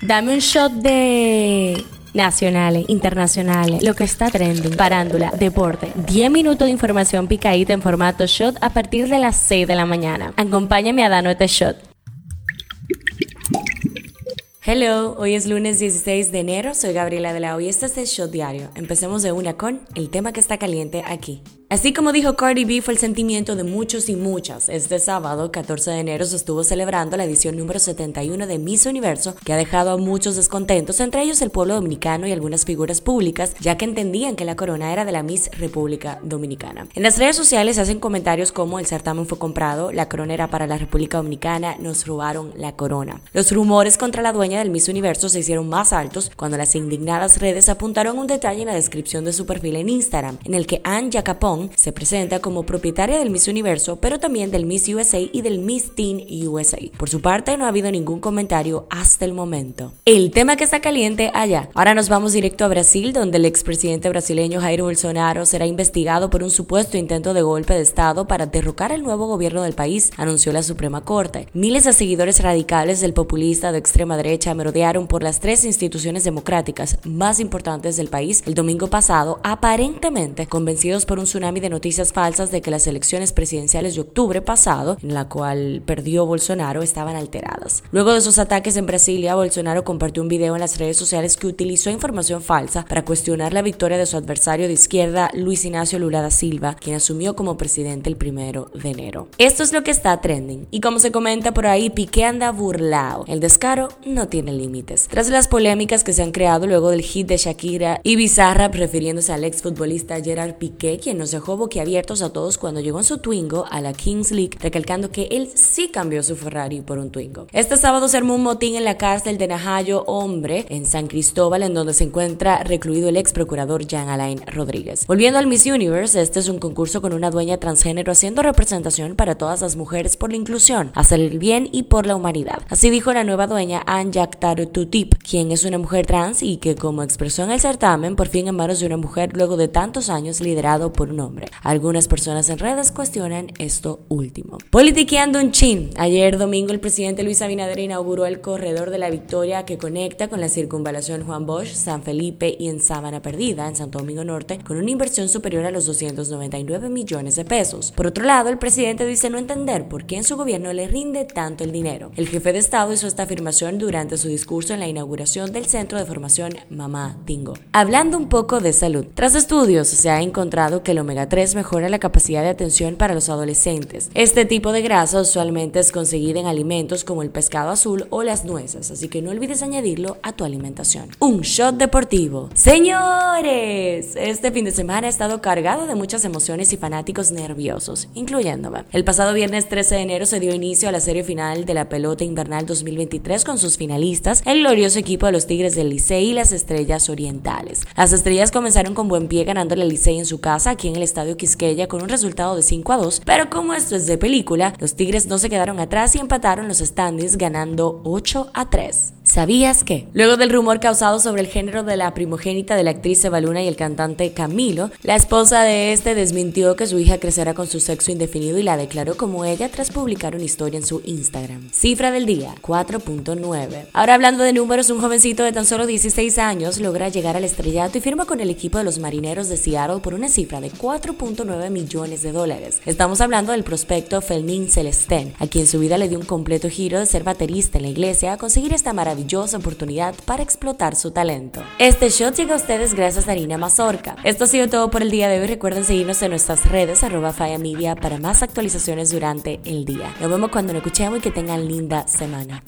Dame un shot de nacionales, internacionales, lo que está trending, parándula, deporte. 10 minutos de información picadita en formato shot a partir de las 6 de la mañana. Acompáñame a darnos este shot. Hello, hoy es lunes 16 de enero, soy Gabriela de la Hoy y este es el Shot Diario. Empecemos de una con el tema que está caliente aquí. Así como dijo Cardi B, fue el sentimiento de muchos y muchas. Este sábado, 14 de enero, se estuvo celebrando la edición número 71 de Miss Universo, que ha dejado a muchos descontentos, entre ellos el pueblo dominicano y algunas figuras públicas, ya que entendían que la corona era de la Miss República Dominicana. En las redes sociales se hacen comentarios como el certamen fue comprado, la corona era para la República Dominicana, nos robaron la corona. Los rumores contra la dueña del Miss Universo se hicieron más altos cuando las indignadas redes apuntaron un detalle en la descripción de su perfil en Instagram, en el que Anne Jacapón se presenta como propietaria del Miss Universo, pero también del Miss USA y del Miss Teen USA. Por su parte, no ha habido ningún comentario hasta el momento. El tema que está caliente allá. Ahora nos vamos directo a Brasil, donde el expresidente brasileño Jair Bolsonaro será investigado por un supuesto intento de golpe de Estado para derrocar el nuevo gobierno del país, anunció la Suprema Corte. Miles de seguidores radicales del populista de extrema derecha merodearon por las tres instituciones democráticas más importantes del país el domingo pasado, aparentemente convencidos por un tsunami de noticias falsas de que las elecciones presidenciales de octubre pasado, en la cual perdió Bolsonaro, estaban alteradas. Luego de esos ataques en Brasilia, Bolsonaro compartió un video en las redes sociales que utilizó información falsa para cuestionar la victoria de su adversario de izquierda, Luis Ignacio Lula da Silva, quien asumió como presidente el primero de enero. Esto es lo que está trending. Y como se comenta por ahí, Piqué anda burlado. El descaro no tiene límites. Tras las polémicas que se han creado luego del hit de Shakira y Bizarra refiriéndose al exfutbolista Gerard Piqué, quien no se dejó boquiabiertos a todos cuando llegó en su Twingo a la Kings League, recalcando que él sí cambió su Ferrari por un Twingo. Este sábado se armó un motín en la cárcel de Najayo Hombre, en San Cristóbal, en donde se encuentra recluido el ex procurador Jean Alain Rodríguez. Volviendo al Miss Universe, este es un concurso con una dueña transgénero haciendo representación para todas las mujeres por la inclusión, hacer el bien y por la humanidad. Así dijo la nueva dueña Anne Tutip, quien es una mujer trans y que, como expresó en el certamen, por fin en manos de una mujer luego de tantos años liderado por un hombre. Algunas personas en redes cuestionan esto último. Politiqueando un chin. Ayer domingo el presidente Luis Abinader inauguró el corredor de la Victoria que conecta con la circunvalación Juan Bosch, San Felipe y en Sábana Perdida, en Santo Domingo Norte, con una inversión superior a los 299 millones de pesos. Por otro lado, el presidente dice no entender por qué en su gobierno le rinde tanto el dinero. El jefe de Estado hizo esta afirmación durante su discurso en la inauguración del Centro de Formación Mamá Tingo. Hablando un poco de salud. Tras estudios, se ha encontrado que el omega 3 mejora la capacidad de atención para los adolescentes. Este tipo de grasa usualmente es conseguida en alimentos como el pescado azul o las nueces, así que no olvides añadirlo a tu alimentación. Un shot deportivo. Señores, este fin de semana ha estado cargado de muchas emociones y fanáticos nerviosos, incluyéndome. El pasado viernes 13 de enero se dio inicio a la serie final de la pelota invernal 2023 con sus finalistas, el glorioso equipo de los Tigres del Licey y las Estrellas Orientales. Las Estrellas comenzaron con buen pie ganándole al Licey en su casa aquí en el Estadio Quisqueya con un resultado de 5 a 2, pero como esto es de película, los Tigres no se quedaron atrás y empataron los standings ganando 8 a 3. ¿Sabías que? Luego del rumor causado sobre el género de la primogénita de la actriz Evaluna y el cantante Camilo, la esposa de este desmintió que su hija crecerá con su sexo indefinido y la declaró como ella tras publicar una historia en su Instagram. Cifra del día, 4.9. Ahora hablando de números, un jovencito de tan solo 16 años logra llegar al estrellato y firma con el equipo de los marineros de Seattle por una cifra de 4 4.9 millones de dólares. Estamos hablando del prospecto Felmin Celestén, a quien su vida le dio un completo giro de ser baterista en la iglesia a conseguir esta maravillosa oportunidad para explotar su talento. Este shot llega a ustedes gracias a Harina Mazorca. Esto ha sido todo por el día de hoy. Recuerden seguirnos en nuestras redes arroba para más actualizaciones durante el día. Nos vemos cuando nos escuchemos y que tengan linda semana.